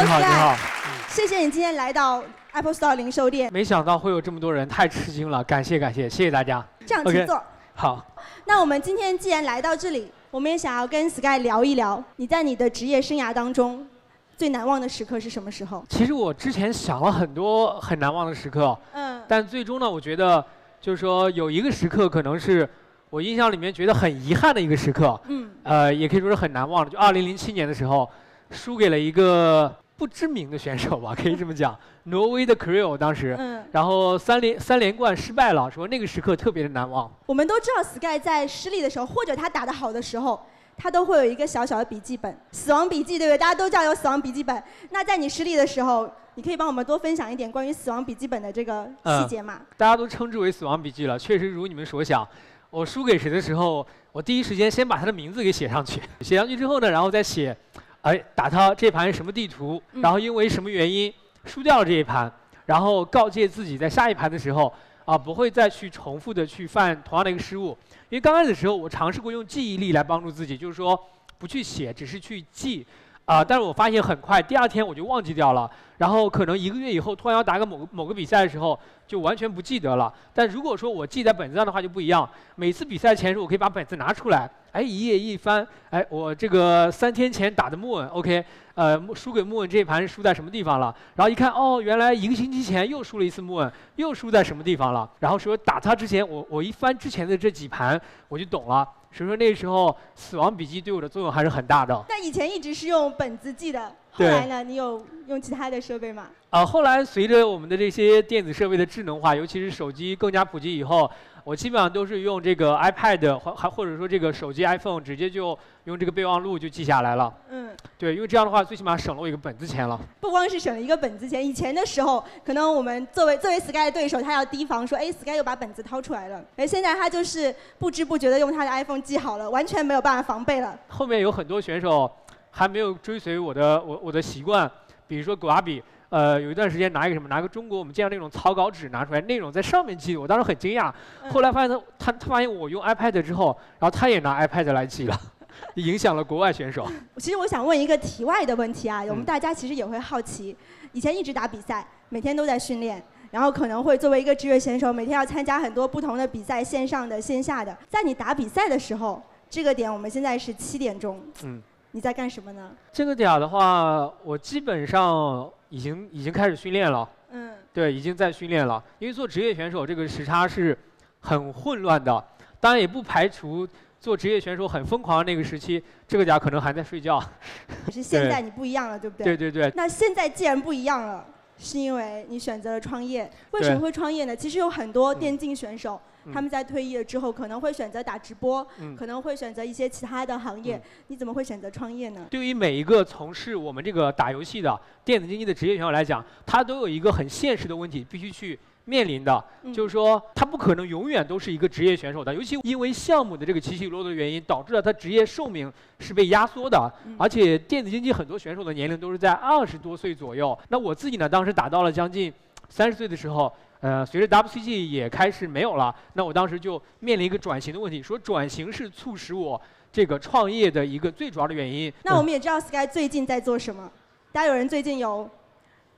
你好，你好。谢谢你今天来到 Apple Store 零售店。没想到会有这么多人，太吃惊了，感谢感谢，谢谢大家。这样，请坐。好。那我们今天既然来到这里，我们也想要跟 Sky 聊一聊，你在你的职业生涯当中最难忘的时刻是什么时候？其实我之前想了很多很难忘的时刻，嗯，但最终呢，我觉得就是说有一个时刻可能是我印象里面觉得很遗憾的一个时刻，嗯，呃，也可以说是很难忘的，就二零零七年的时候，输给了一个。不知名的选手吧，可以这么讲。挪威的 c r e o 当时，嗯然后三连三连冠失败了，说那个时刻特别的难忘。我们都知道 Sky 在失利的时候，或者他打得好的时候，他都会有一个小小的笔记本，死亡笔记，对不对？大家都知道有死亡笔记本。那在你失利的时候，你可以帮我们多分享一点关于死亡笔记本的这个细节吗？大家都称之为死亡笔记了，确实如你们所想。我输给谁的时候，我第一时间先把他的名字给写上去，写上去之后呢，然后再写。哎，打他这盘什么地图？然后因为什么原因输掉了这一盘？然后告诫自己在下一盘的时候啊，不会再去重复的去犯同样的一个失误。因为刚开始的时候，我尝试过用记忆力来帮助自己，就是说不去写，只是去记。啊！但是我发现很快，第二天我就忘记掉了。然后可能一个月以后，突然要打个某个某个比赛的时候，就完全不记得了。但如果说我记在本子上的话，就不一样。每次比赛前时，我可以把本子拿出来，哎，一页一翻，哎，我这个三天前打的木问，OK，呃，输给木问这一盘是输在什么地方了？然后一看，哦，原来一个星期前又输了一次木问，又输在什么地方了？然后说打他之前，我我一翻之前的这几盘，我就懂了。所以说那时候死亡笔记对我的作用还是很大的。那以前一直是用本子记的，后来呢，你有用其他的设备吗？啊，后来随着我们的这些电子设备的智能化，尤其是手机更加普及以后。我基本上都是用这个 iPad 或还或者说这个手机 iPhone，直接就用这个备忘录就记下来了。嗯，对，因为这样的话最起码省了我一个本子钱了。不光是省了一个本子钱，以前的时候可能我们作为作为 Sky 的对手，他要提防说，哎，Sky 又把本子掏出来了。哎，现在他就是不知不觉的用他的 iPhone 记好了，完全没有办法防备了。后面有很多选手还没有追随我的我我的习惯，比如说古阿比。呃，有一段时间拿一个什么，拿个中国我们见到那种草稿纸拿出来，内容在上面记，我当时很惊讶。后来发现他他他发现我用 iPad 之后，然后他也拿 iPad 来记了，影响了国外选手。其实我想问一个题外的问题啊，我们大家其实也会好奇，以前一直打比赛，每天都在训练，然后可能会作为一个职业选手，每天要参加很多不同的比赛，线上的、线下的。在你打比赛的时候，这个点我们现在是七点钟，嗯，你在干什么呢？这个点的话，我基本上。已经已经开始训练了，嗯，对，已经在训练了。因为做职业选手，这个时差是很混乱的。当然，也不排除做职业选手很疯狂的那个时期，这个点可能还在睡觉。可是 现在你不一样了，对不对？对对对。那现在既然不一样了，是因为你选择了创业。为什么会创业呢？其实有很多电竞选手。他们在退役了之后，可能会选择打直播，可能会选择一些其他的行业。你怎么会选择创业呢？对于每一个从事我们这个打游戏的电子竞技的职业选手来讲，他都有一个很现实的问题必须去面临的，就是说他不可能永远都是一个职业选手的。尤其因为项目的这个起起落落的原因，导致了他职业寿命是被压缩的。而且电子竞技很多选手的年龄都是在二十多岁左右。那我自己呢，当时打到了将近三十岁的时候。呃，随着 WCG 也开始没有了，那我当时就面临一个转型的问题，说转型是促使我这个创业的一个最主要的原因。那我们也知道 Sky 最近在做什么，大家有人最近有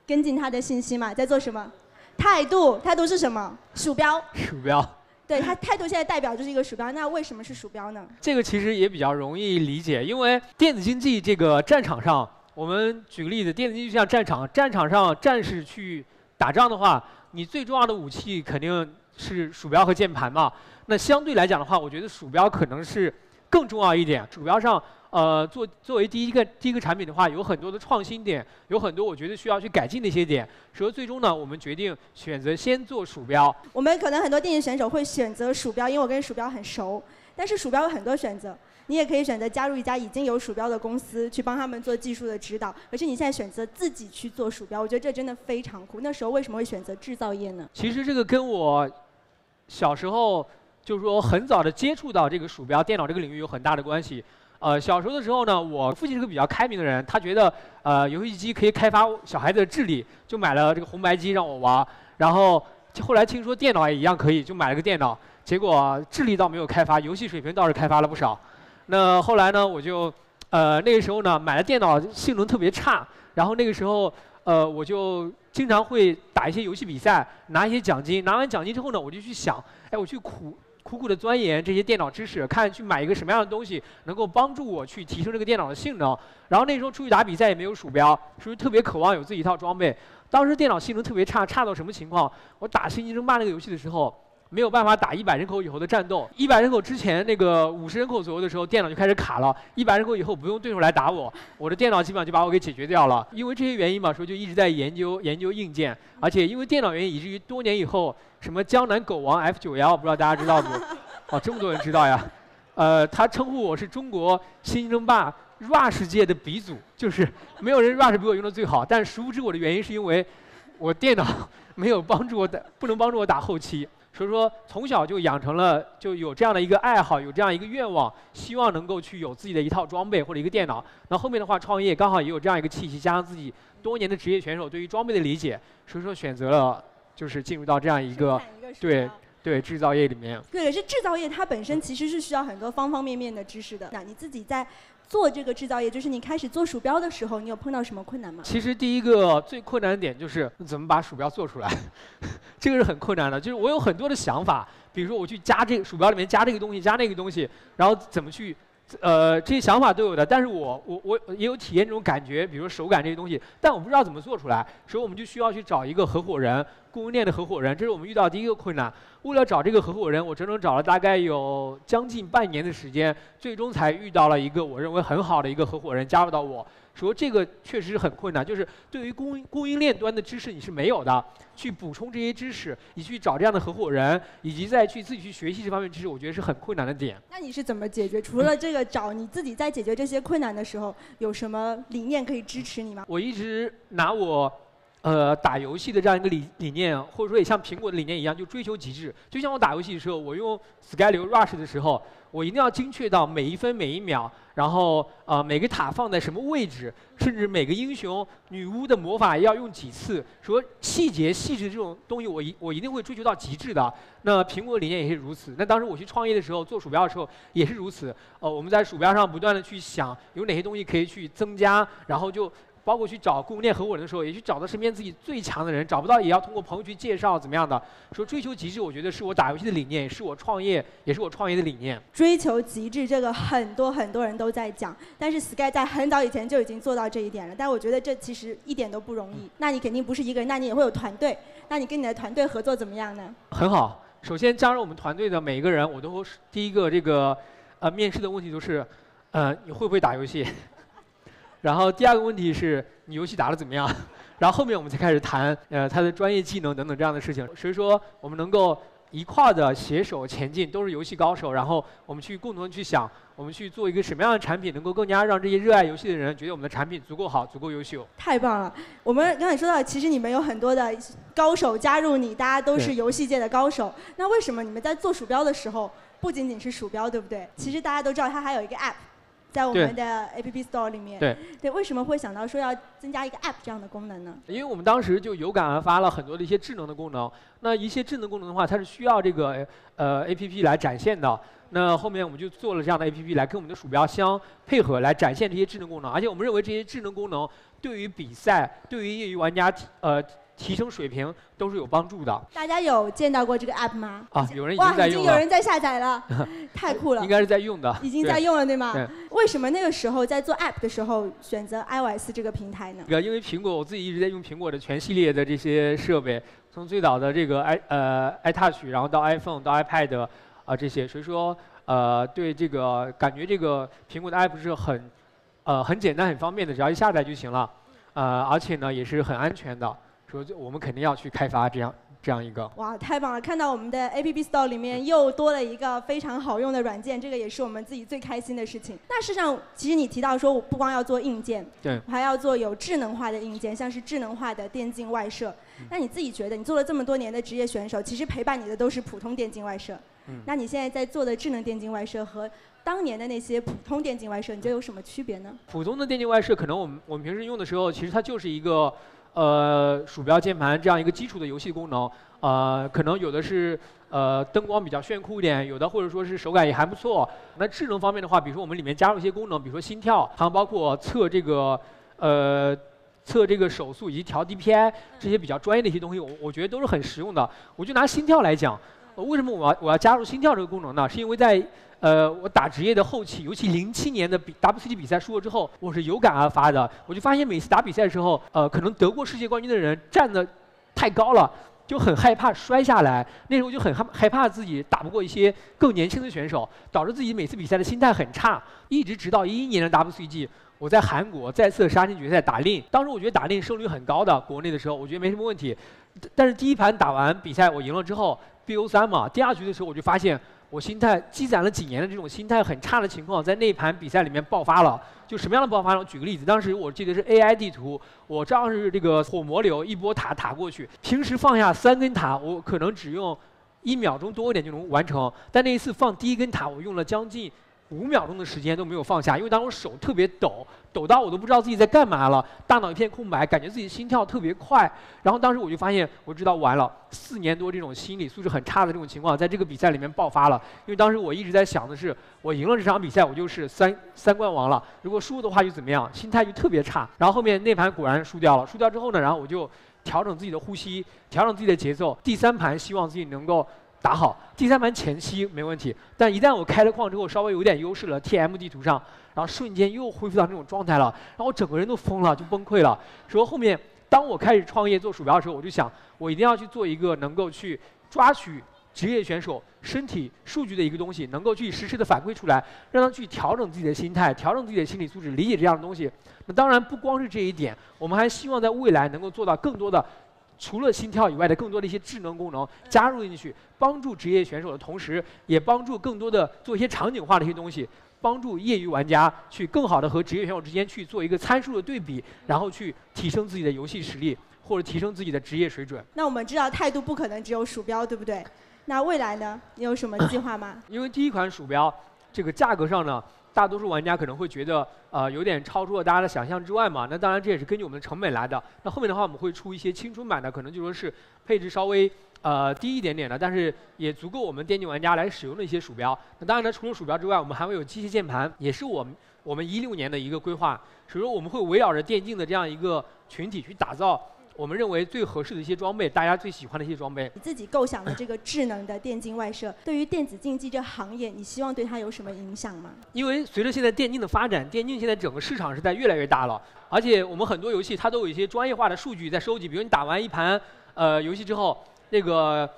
跟进他的信息吗？在做什么？态度，态度是什么？鼠标。鼠标。对他态度现在代表就是一个鼠标，那为什么是鼠标呢？这个其实也比较容易理解，因为电子竞技这个战场上，我们举个例子，电子竞技像战场，战场上战士去打仗的话。你最重要的武器肯定是鼠标和键盘嘛？那相对来讲的话，我觉得鼠标可能是更重要一点。鼠标上，呃，作作为第一个第一个产品的话，有很多的创新点，有很多我觉得需要去改进的一些点。所以最终呢，我们决定选择先做鼠标。我们可能很多电竞选手会选择鼠标，因为我跟鼠标很熟。但是鼠标有很多选择。你也可以选择加入一家已经有鼠标的公司，去帮他们做技术的指导。可是你现在选择自己去做鼠标，我觉得这真的非常酷。那时候为什么会选择制造业呢？其实这个跟我小时候就是说很早的接触到这个鼠标电脑这个领域有很大的关系。呃，小时候的时候呢，我父亲是个比较开明的人，他觉得呃游戏机可以开发小孩子的智力，就买了这个红白机让我玩。然后后来听说电脑也一样可以，就买了个电脑。结果智力倒没有开发，游戏水平倒是开发了不少。那后来呢，我就，呃，那个时候呢，买了电脑性能特别差，然后那个时候，呃，我就经常会打一些游戏比赛，拿一些奖金。拿完奖金之后呢，我就去想，哎，我去苦苦苦的钻研这些电脑知识，看去买一个什么样的东西能够帮助我去提升这个电脑的性能。然后那时候出去打比赛也没有鼠标，所以特别渴望有自己一套装备。当时电脑性能特别差，差到什么情况？我打《星际争霸》那个游戏的时候。没有办法打一百人口以后的战斗。一百人口之前那个五十人口左右的时候，电脑就开始卡了。一百人口以后不用对手来打我，我的电脑基本上就把我给解决掉了。因为这些原因嘛，所以就一直在研究研究硬件。而且因为电脑原因，以至于多年以后，什么江南狗王 F 九幺，不知道大家知道不？哦，这么多人知道呀。呃，他称呼我是中国新争霸 Rush 界的鼻祖，就是没有人 Rush 比我用的最好。但殊不知我的原因是因为我电脑 没有帮助我打，不能帮助我打后期。所以说，从小就养成了就有这样的一个爱好，有这样一个愿望，希望能够去有自己的一套装备或者一个电脑。那后面的话，创业刚好也有这样一个契机，加上自己多年的职业选手对于装备的理解，所以说选择了就是进入到这样一个对对制造业里面。对，可是制造业它本身其实是需要很多方方面面的知识的。那你自己在。做这个制造业，就是你开始做鼠标的时候，你有碰到什么困难吗？其实第一个最困难的点就是怎么把鼠标做出来，这个是很困难的。就是我有很多的想法，比如说我去加这个鼠标里面加这个东西，加那个东西，然后怎么去。呃，这些想法都有的，但是我我我也有体验这种感觉，比如手感这些东西，但我不知道怎么做出来，所以我们就需要去找一个合伙人，供应链的合伙人，这是我们遇到第一个困难。为了找这个合伙人，我整整找了大概有将近半年的时间，最终才遇到了一个我认为很好的一个合伙人加入到我。说这个确实是很困难，就是对于供供应链端的知识你是没有的，去补充这些知识，你去找这样的合伙人，以及再去自己去学习这方面知识，我觉得是很困难的点。那你是怎么解决？除了这个找你自己在解决这些困难的时候，有什么理念可以支持你吗？我一直拿我。呃，打游戏的这样一个理理念，或者说也像苹果的理念一样，就追求极致。就像我打游戏的时候，我用 Sky 流 Rush 的时候，我一定要精确到每一分每一秒，然后呃每个塔放在什么位置，甚至每个英雄女巫的魔法要用几次，说细节细致这种东西，我一我一定会追求到极致的。那苹果理念也是如此。那当时我去创业的时候，做鼠标的时候也是如此。呃，我们在鼠标上不断的去想有哪些东西可以去增加，然后就。包括去找供应链合伙人的时候，也去找到身边自己最强的人，找不到也要通过朋友去介绍，怎么样的？说追求极致，我觉得是我打游戏的理念，是我创业，也是我创业的理念。追求极致，这个很多很多人都在讲，但是 Sky 在很早以前就已经做到这一点了。但我觉得这其实一点都不容易。那你肯定不是一个人，那你也会有团队。那你跟你的团队合作怎么样呢？很好。首先加入我们团队的每一个人，我都第一个这个呃面试的问题都是，呃你会不会打游戏？然后第二个问题是你游戏打得怎么样？然后后面我们才开始谈呃他的专业技能等等这样的事情。所以说我们能够一块儿的携手前进，都是游戏高手。然后我们去共同去想，我们去做一个什么样的产品，能够更加让这些热爱游戏的人觉得我们的产品足够好、足够优秀。太棒了！我们刚才说到，其实你们有很多的高手加入你，大家都是游戏界的高手。那为什么你们在做鼠标的时候，不仅仅是鼠标，对不对？其实大家都知道，它还有一个 App。在我们的 App Store 里面，对对，为什么会想到说要增加一个 App 这样的功能呢？因为我们当时就有感而发了很多的一些智能的功能。那一些智能功能的话，它是需要这个呃 App 来展现的。那后面我们就做了这样的 App 来跟我们的鼠标相配合，来展现这些智能功能。而且我们认为这些智能功能对于比赛、对于业余玩家呃。提升水平都是有帮助的。大家有见到过这个 app 吗？啊，有人已经在用了。已经有人在下载了，太酷了。应该是在用的。已经在用了，对吗？对。为什么那个时候在做 app 的时候选择 iOS 这个平台呢？因为苹果，我自己一直在用苹果的全系列的这些设备，从最早的这个 i 呃 iTouch，然后到 iPhone，到 iPad 啊这些，所以说呃对这个感觉这个苹果的 app 是很呃很简单很方便的，只要一下载就行了，呃而且呢也是很安全的。说我们肯定要去开发这样这样一个。哇，太棒了！看到我们的 App Store 里面又多了一个非常好用的软件，这个也是我们自己最开心的事情。那事实上，其实你提到说，我不光要做硬件，对，我还要做有智能化的硬件，像是智能化的电竞外设。那你自己觉得，你做了这么多年的职业选手，其实陪伴你的都是普通电竞外设。嗯。那你现在在做的智能电竞外设和当年的那些普通电竞外设，你觉得有什么区别呢？普通的电竞外设，可能我们我们平时用的时候，其实它就是一个。呃，鼠标、键盘这样一个基础的游戏功能，呃，可能有的是呃灯光比较炫酷一点，有的或者说是手感也还不错。那智能方面的话，比如说我们里面加入一些功能，比如说心跳，还有包括测这个呃测这个手速以及调 DPI 这些比较专业的一些东西，我我觉得都是很实用的。我就拿心跳来讲，为什么我要我要加入心跳这个功能呢？是因为在呃我打职业的后期，尤其零七年的比 WCG 比赛输了之后，我是有感而发的。我就发现每次打比赛的时候，呃，可能得过世界冠军的人站的太高了。就很害怕摔下来，那时候就很害害怕自己打不过一些更年轻的选手，导致自己每次比赛的心态很差。一直直到一一年的 WCG，我在韩国再次杀进决赛打令，当时我觉得打令胜率很高的，国内的时候我觉得没什么问题。但是第一盘打完比赛我赢了之后，BO 三嘛，第二局的时候我就发现。我心态积攒了几年的这种心态很差的情况，在那盘比赛里面爆发了。就什么样的爆发呢？我举个例子，当时我记得是 AI 地图，我照样是这个火魔流一波塔塔过去。平时放下三根塔，我可能只用一秒钟多一点就能完成，但那一次放第一根塔，我用了将近。五秒钟的时间都没有放下，因为当时手特别抖，抖到我都不知道自己在干嘛了，大脑一片空白，感觉自己心跳特别快。然后当时我就发现，我知道完了，四年多这种心理素质很差的这种情况，在这个比赛里面爆发了。因为当时我一直在想的是，我赢了这场比赛，我就是三三冠王了；如果输的话，就怎么样？心态就特别差。然后后面那盘果然输掉了，输掉之后呢，然后我就调整自己的呼吸，调整自己的节奏。第三盘希望自己能够。打好第三盘前期没问题，但一旦我开了矿之后，稍微有点优势了，TM 地图上，然后瞬间又恢复到那种状态了，然后我整个人都疯了，就崩溃了。说后面当我开始创业做鼠标的时候，我就想，我一定要去做一个能够去抓取职业选手身体数据的一个东西，能够去实时的反馈出来，让他去调整自己的心态，调整自己的心理素质，理解这样的东西。那当然不光是这一点，我们还希望在未来能够做到更多的。除了心跳以外的更多的一些智能功能加入进去，帮助职业选手的同时，也帮助更多的做一些场景化的一些东西，帮助业余玩家去更好的和职业选手之间去做一个参数的对比，然后去提升自己的游戏实力或者提升自己的职业水准。那我们知道态度不可能只有鼠标，对不对？那未来呢？你有什么计划吗？因为第一款鼠标，这个价格上呢。大多数玩家可能会觉得，呃，有点超出了大家的想象之外嘛。那当然，这也是根据我们的成本来的。那后面的话，我们会出一些青春版的，可能就说是配置稍微呃低一点点的，但是也足够我们电竞玩家来使用的一些鼠标。那当然呢，除了鼠标之外，我们还会有机械键盘，也是我们我们一六年的一个规划。所以说，我们会围绕着电竞的这样一个群体去打造。我们认为最合适的一些装备，大家最喜欢的一些装备。你自己构想的这个智能的电竞外设，对于电子竞技这行业，你希望对它有什么影响吗？因为随着现在电竞的发展，电竞现在整个市场是在越来越大了，而且我们很多游戏它都有一些专业化的数据在收集，比如你打完一盘呃游戏之后，那个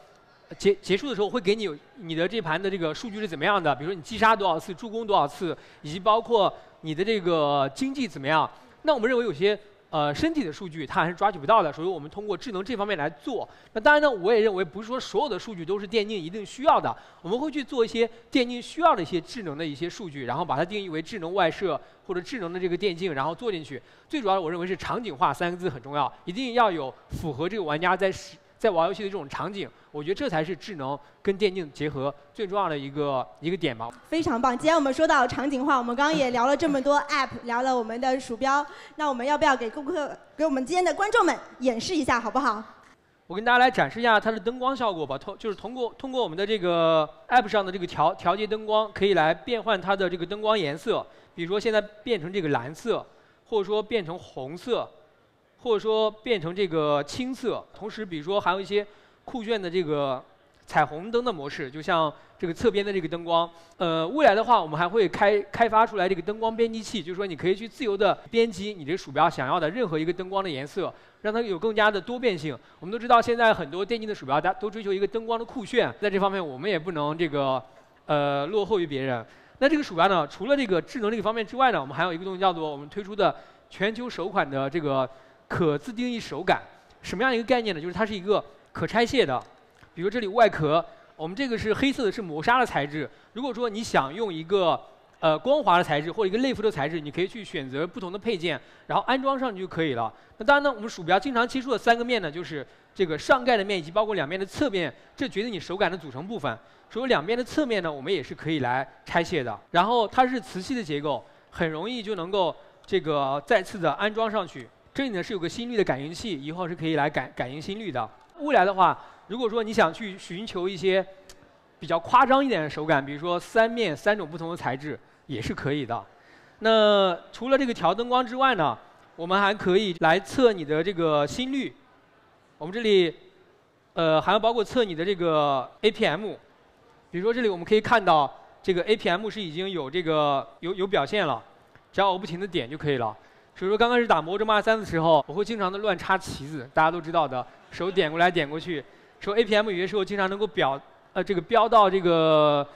结结束的时候会给你你的这盘的这个数据是怎么样的，比如说你击杀多少次，助攻多少次，以及包括你的这个经济怎么样。那我们认为有些。呃，身体的数据它还是抓取不到的，所以我们通过智能这方面来做。那当然呢，我也认为不是说所有的数据都是电竞一定需要的，我们会去做一些电竞需要的一些智能的一些数据，然后把它定义为智能外设或者智能的这个电竞，然后做进去。最主要的，我认为是场景化三个字很重要，一定要有符合这个玩家在使。在玩游戏的这种场景，我觉得这才是智能跟电竞结合最重要的一个一个点吧。非常棒！既然我们说到场景化，我们刚刚也聊了这么多 App，聊了我们的鼠标，那我们要不要给顾客、给我们今天的观众们演示一下，好不好？我跟大家来展示一下它的灯光效果吧。通就是通过通过我们的这个 App 上的这个调调节灯光，可以来变换它的这个灯光颜色。比如说现在变成这个蓝色，或者说变成红色。或者说变成这个青色，同时比如说还有一些酷炫的这个彩虹灯的模式，就像这个侧边的这个灯光。呃，未来的话，我们还会开开发出来这个灯光编辑器，就是说你可以去自由的编辑你这鼠标想要的任何一个灯光的颜色，让它有更加的多变性。我们都知道现在很多电竞的鼠标，大家都追求一个灯光的酷炫，在这方面我们也不能这个呃落后于别人。那这个鼠标呢，除了这个智能这个方面之外呢，我们还有一个东西叫做我们推出的全球首款的这个。可自定义手感，什么样一个概念呢？就是它是一个可拆卸的。比如这里外壳，我们这个是黑色的，是磨砂的材质。如果说你想用一个呃光滑的材质或者一个类肤的材质，你可以去选择不同的配件，然后安装上去就可以了。那当然呢，我们鼠标经常接触的三个面呢，就是这个上盖的面以及包括两面的侧面，这决定你手感的组成部分。所以两边的侧面呢，我们也是可以来拆卸的。然后它是磁吸的结构，很容易就能够这个再次的安装上去。这里呢是有个心率的感应器，以后是可以来感感应心率的。未来的话，如果说你想去寻求一些比较夸张一点的手感，比如说三面三种不同的材质，也是可以的。那除了这个调灯光之外呢，我们还可以来测你的这个心率。我们这里，呃，还要包括测你的这个 APM。比如说这里我们可以看到，这个 APM 是已经有这个有有表现了，只要我不停的点就可以了。所以说刚开始打魔咒马三的时候，我会经常的乱插旗子，大家都知道的，手点过来点过去。说 APM 有些时候经常能够表呃这个飙到这个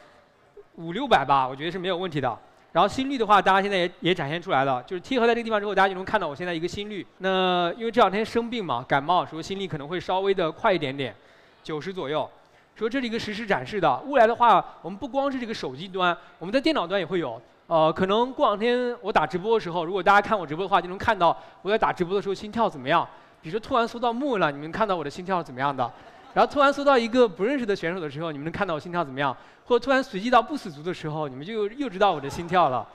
五六百吧，我觉得是没有问题的。然后心率的话，大家现在也也展现出来了，就是贴合在这个地方之后，大家就能看到我现在一个心率。那因为这两天生病嘛，感冒，说心率可能会稍微的快一点点，九十左右。说这是一个实时展示的。未来的话，我们不光是这个手机端，我们在电脑端也会有。呃，可能过两天我打直播的时候，如果大家看我直播的话，就能看到我在打直播的时候心跳怎么样。比如说突然搜到木了，你们看到我的心跳是怎么样的？然后突然搜到一个不认识的选手的时候，你们能看到我心跳怎么样？或者突然随机到不死族的时候，你们就又知道我的心跳了。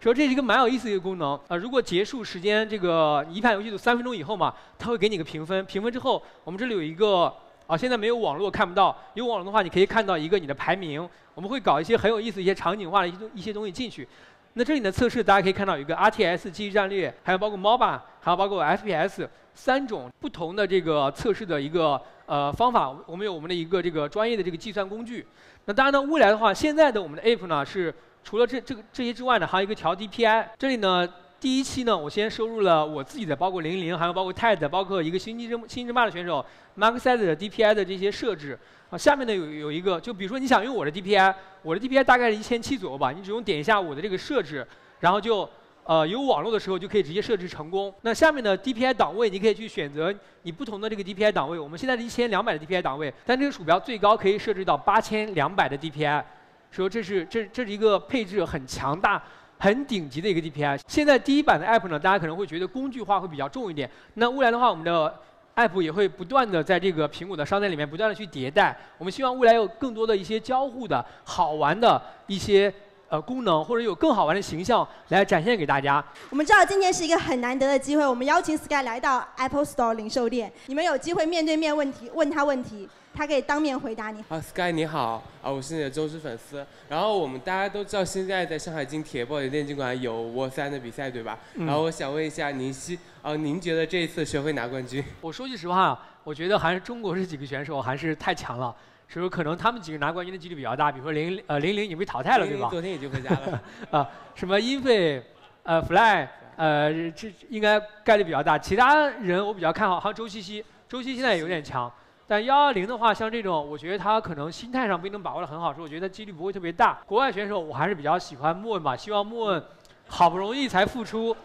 说这是一个蛮有意思的一个功能。呃，如果结束时间这个一盘游戏组三分钟以后嘛，它会给你个评分。评分之后，我们这里有一个啊，现在没有网络看不到。有网络的话，你可以看到一个你的排名。我们会搞一些很有意思、一些场景化的一些一些东西进去。那这里的测试，大家可以看到有一个 RTS 机制战略，还有包括 MOBA，还有包括 FPS 三种不同的这个测试的一个呃方法。我们有我们的一个这个专业的这个计算工具。那当然呢，未来的话，现在的我们的 App 呢是。除了这这个这些之外呢，还有一个调 DPI。这里呢，第一期呢，我先收入了我自己的，包括零零，还有包括 TED，包括一个星际争星际争霸的选手 Mark s i d e 的 DPI 的这些设置。啊，下面呢有有一个，就比如说你想用我的 DPI，我的 DPI 大概是一千七左右吧，你只用点一下我的这个设置，然后就呃有网络的时候就可以直接设置成功。那下面的 DPI 档位，你可以去选择你不同的这个 DPI 档位。我们现在是一千两百的 DPI 档位，但这个鼠标最高可以设置到八千两百的 DPI。说这是这这是一个配置很强大、很顶级的一个 DPI。现在第一版的 App 呢，大家可能会觉得工具化会比较重一点。那未来的话，我们的 App 也会不断的在这个苹果的商店里面不断的去迭代。我们希望未来有更多的一些交互的好玩的一些呃功能，或者有更好玩的形象来展现给大家。我们知道今天是一个很难得的机会，我们邀请 Sky 来到 Apple Store 零售店，你们有机会面对面问题问他问题。他可以当面回答你。啊，Sky 你好，啊，我是你的忠实粉丝。然后我们大家都知道，现在在上海金铁 boy 电竞馆有沃三的比赛，对吧？然后我想问一下，您希，啊，您觉得这一次谁会拿冠军？我说句实话，我觉得还是中国这几个选手还是太强了，所以说可能他们几个拿冠军的几率比较大。比如说零呃零零已经被淘汰了，对吧？昨天已经回家了。啊，什么英菲，呃 Fly，呃这应该概率比较大。其他人我比较看好，还有周茜茜，周茜现在也有点强。但幺二零的话，像这种，我觉得他可能心态上不一定把握的很好，所以我觉得几率不会特别大。国外选手我还是比较喜欢莫问吧，希望莫问好不容易才复出，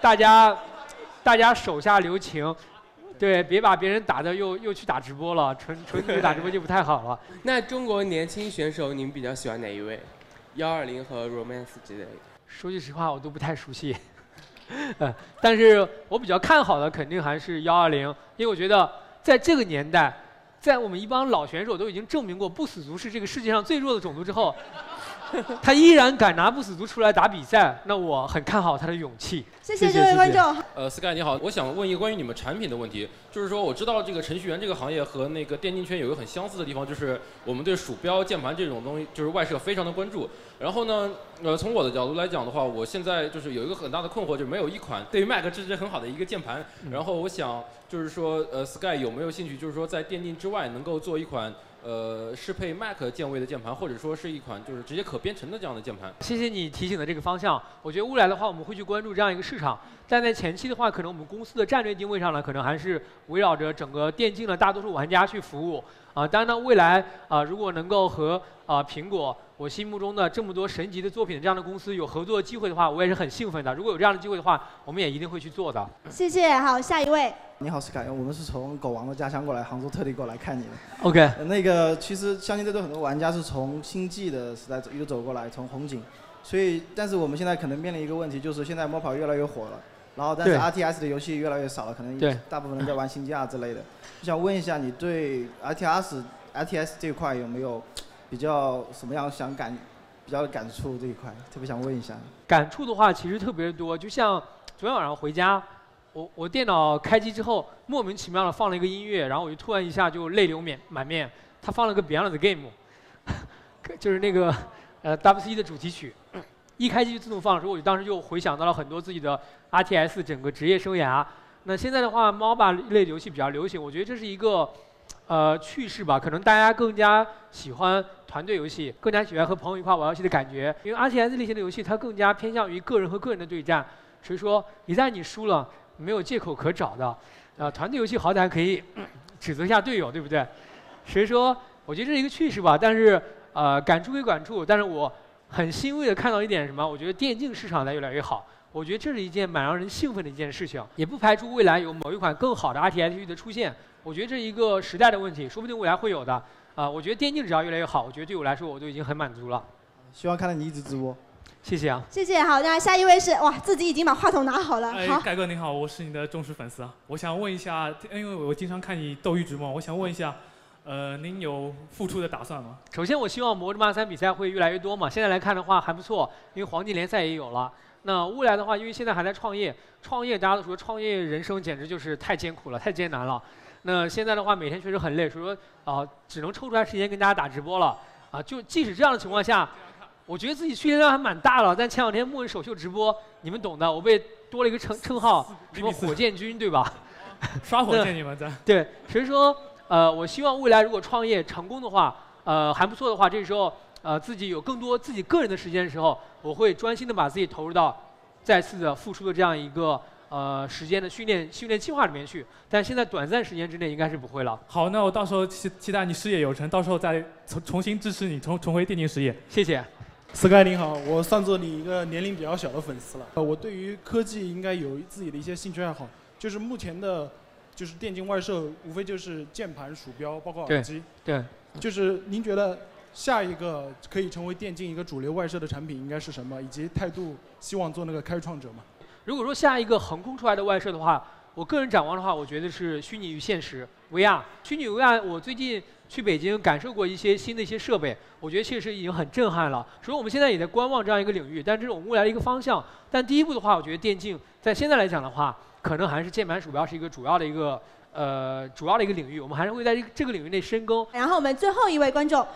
大家 大家手下留情，对，别把别人打的又又去打直播了，纯纯粹打直播就不太好了。那中国年轻选手您比较喜欢哪一位？幺二零和 Romance 之类。说句实话，我都不太熟悉，呃，但是我比较看好的肯定还是幺二零，因为我觉得。在这个年代，在我们一帮老选手都已经证明过不死族是这个世界上最弱的种族之后，他依然敢拿不死族出来打比赛，那我很看好他的勇气。谢谢这位观众。呃，Sky 你好，我想问一个关于你们产品的问题，就是说我知道这个程序员这个行业和那个电竞圈有一个很相似的地方，就是我们对鼠标、键盘这种东西就是外设非常的关注。然后呢，呃，从我的角度来讲的话，我现在就是有一个很大的困惑，就是没有一款对于 Mac 支持很好的一个键盘。然后我想就是说，呃，Sky 有没有兴趣，就是说在电竞之外能够做一款？呃，适配 Mac 键位的键盘，或者说是一款就是直接可编程的这样的键盘。谢谢你提醒的这个方向。我觉得未来的话，我们会去关注这样一个市场。但在前期的话，可能我们公司的战略定位上呢，可能还是围绕着整个电竞的大多数玩家去服务。啊，当然呢，未来啊，如果能够和啊苹果，我心目中的这么多神级的作品这样的公司有合作机会的话，我也是很兴奋的。如果有这样的机会的话，我们也一定会去做的。谢谢，好，下一位。你好，Sky，我们是从狗王的家乡过来，杭州特地过来看你的。OK。那个，其实相信这对很多玩家是从星际的时代一路走过来，从红警，所以，但是我们现在可能面临一个问题，就是现在摸跑越来越火了。然后，但是 RTS 的游戏越来越少了，可能大部分人在玩星际啊之类的。我想问一下，你对 RTS、RTS 这一块有没有比较什么样想感、比较感触这一块？特别想问一下。感触的话，其实特别多。就像昨天晚上回家，我我电脑开机之后，莫名其妙的放了一个音乐，然后我就突然一下就泪流满满面。他放了个 Beyond the Game，就是那个呃 WC 的主题曲。一开机就自动放的时候，我就当时就回想到了很多自己的 RTS 整个职业生涯。那现在的话，MOBA 类游戏比较流行，我觉得这是一个呃趋势吧。可能大家更加喜欢团队游戏，更加喜欢和朋友一块玩游戏的感觉。因为 RTS 类型的游戏它更加偏向于个人和个人的对战，所以说一旦你输了，没有借口可找的。呃，团队游戏好歹可以 指责一下队友，对不对？所以说，我觉得这是一个趋势吧。但是呃，感触归感触，但是我很欣慰的看到一点什么？我觉得电竞市场在越来越好。我觉得这是一件蛮让人兴奋的一件事情，也不排除未来有某一款更好的 RTS 的出现。我觉得这是一个时代的问题，说不定未来会有的。啊，我觉得电竞只要越来越好，我觉得对我来说我都已经很满足了。希望看到你一直直播，谢谢啊。谢谢，好，那下一位是哇，自己已经把话筒拿好了。好，盖哥你好，我是你的忠实粉丝啊。我想问一下，因为我经常看你斗鱼直播，我想问一下，呃，您有复出的打算吗？首先，我希望魔之马三比赛会越来越多嘛。现在来看的话还不错，因为黄金联赛也有了。那未来的话，因为现在还在创业，创业大家都说创业人生简直就是太艰苦了，太艰难了。那现在的话，每天确实很累，所以说啊，只能抽出来时间跟大家打直播了。啊，就即使这样的情况下，我觉得自己训练量还蛮大了。但前两天莫文首秀直播，你们懂的，我被多了一个称称号，什么火箭军，对吧？刷火箭你们在？对，所以说呃，我希望未来如果创业成功的话，呃，还不错的话，这时候。呃，自己有更多自己个人的时间的时候，我会专心的把自己投入到再次的付出的这样一个呃时间的训练训练计划里面去。但现在短暂时间之内应该是不会了。好，那我到时候期期待你事业有成，到时候再重重新支持你重重回电竞事业。谢谢。Sky 您好，我算作你一个年龄比较小的粉丝了。呃，我对于科技应该有自己的一些兴趣爱好，就是目前的，就是电竞外设无非就是键盘、鼠标，包括耳机。对。就是您觉得？下一个可以成为电竞一个主流外设的产品应该是什么？以及态度希望做那个开创者吗？如果说下一个横空出来的外设的话，我个人展望的话，我觉得是虚拟与现实 VR。虚拟 VR，我最近去北京感受过一些新的一些设备，我觉得确实已经很震撼了。所以我们现在也在观望这样一个领域，但这是我们未来的一个方向。但第一步的话，我觉得电竞在现在来讲的话，可能还是键盘鼠标是一个主要的一个呃主要的一个领域，我们还是会在这个领域内深耕。然后我们最后一位观众。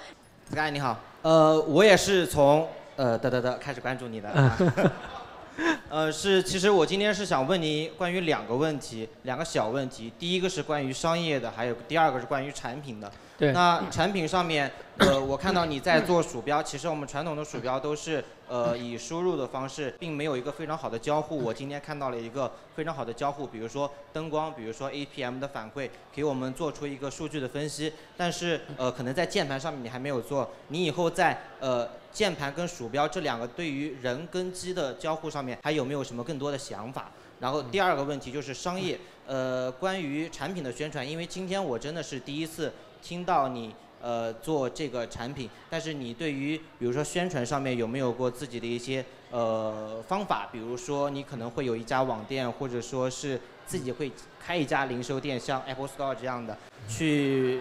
Sky 你好，呃，我也是从呃得得得开始关注你的，呃，是其实我今天是想问您关于两个问题，两个小问题，第一个是关于商业的，还有第二个是关于产品的。那产品上面，呃，我看到你在做鼠标，其实我们传统的鼠标都是呃以输入的方式，并没有一个非常好的交互。我今天看到了一个非常好的交互，比如说灯光，比如说 APM 的反馈，给我们做出一个数据的分析。但是呃，可能在键盘上面你还没有做，你以后在呃键盘跟鼠标这两个对于人跟机的交互上面，还有没有什么更多的想法？然后第二个问题就是商业，呃，关于产品的宣传，因为今天我真的是第一次。听到你呃做这个产品，但是你对于比如说宣传上面有没有过自己的一些呃方法？比如说你可能会有一家网店，或者说是自己会开一家零售店，像 Apple Store 这样的，去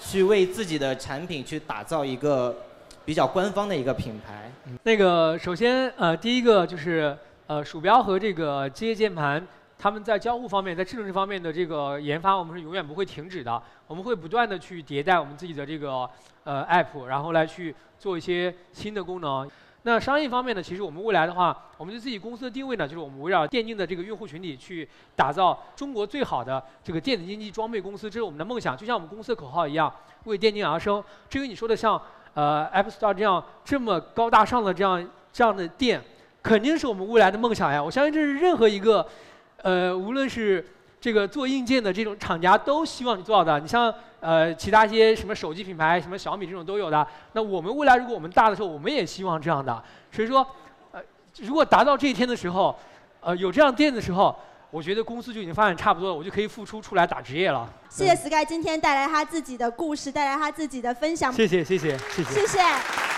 去为自己的产品去打造一个比较官方的一个品牌。那个首先呃第一个就是呃鼠标和这个机械键盘。他们在交互方面，在智能这方面的这个研发，我们是永远不会停止的。我们会不断的去迭代我们自己的这个呃 app，然后来去做一些新的功能。那商业方面呢，其实我们未来的话，我们对自己公司的定位呢，就是我们围绕电竞的这个用户群体去打造中国最好的这个电子竞技装备公司，这是我们的梦想。就像我们公司的口号一样，为电竞而生。至于你说的像呃 App Store 这样这么高大上的这样这样的店，肯定是我们未来的梦想呀。我相信这是任何一个。呃，无论是这个做硬件的这种厂家都希望你做到的。你像呃其他一些什么手机品牌，什么小米这种都有的。那我们未来如果我们大的时候，我们也希望这样的。所以说，呃，如果达到这一天的时候，呃，有这样店的时候，我觉得公司就已经发展差不多了，我就可以复出出来打职业了。谢谢 Sky 今天带来他自己的故事，带来他自己的分享。谢谢谢谢谢谢。谢谢。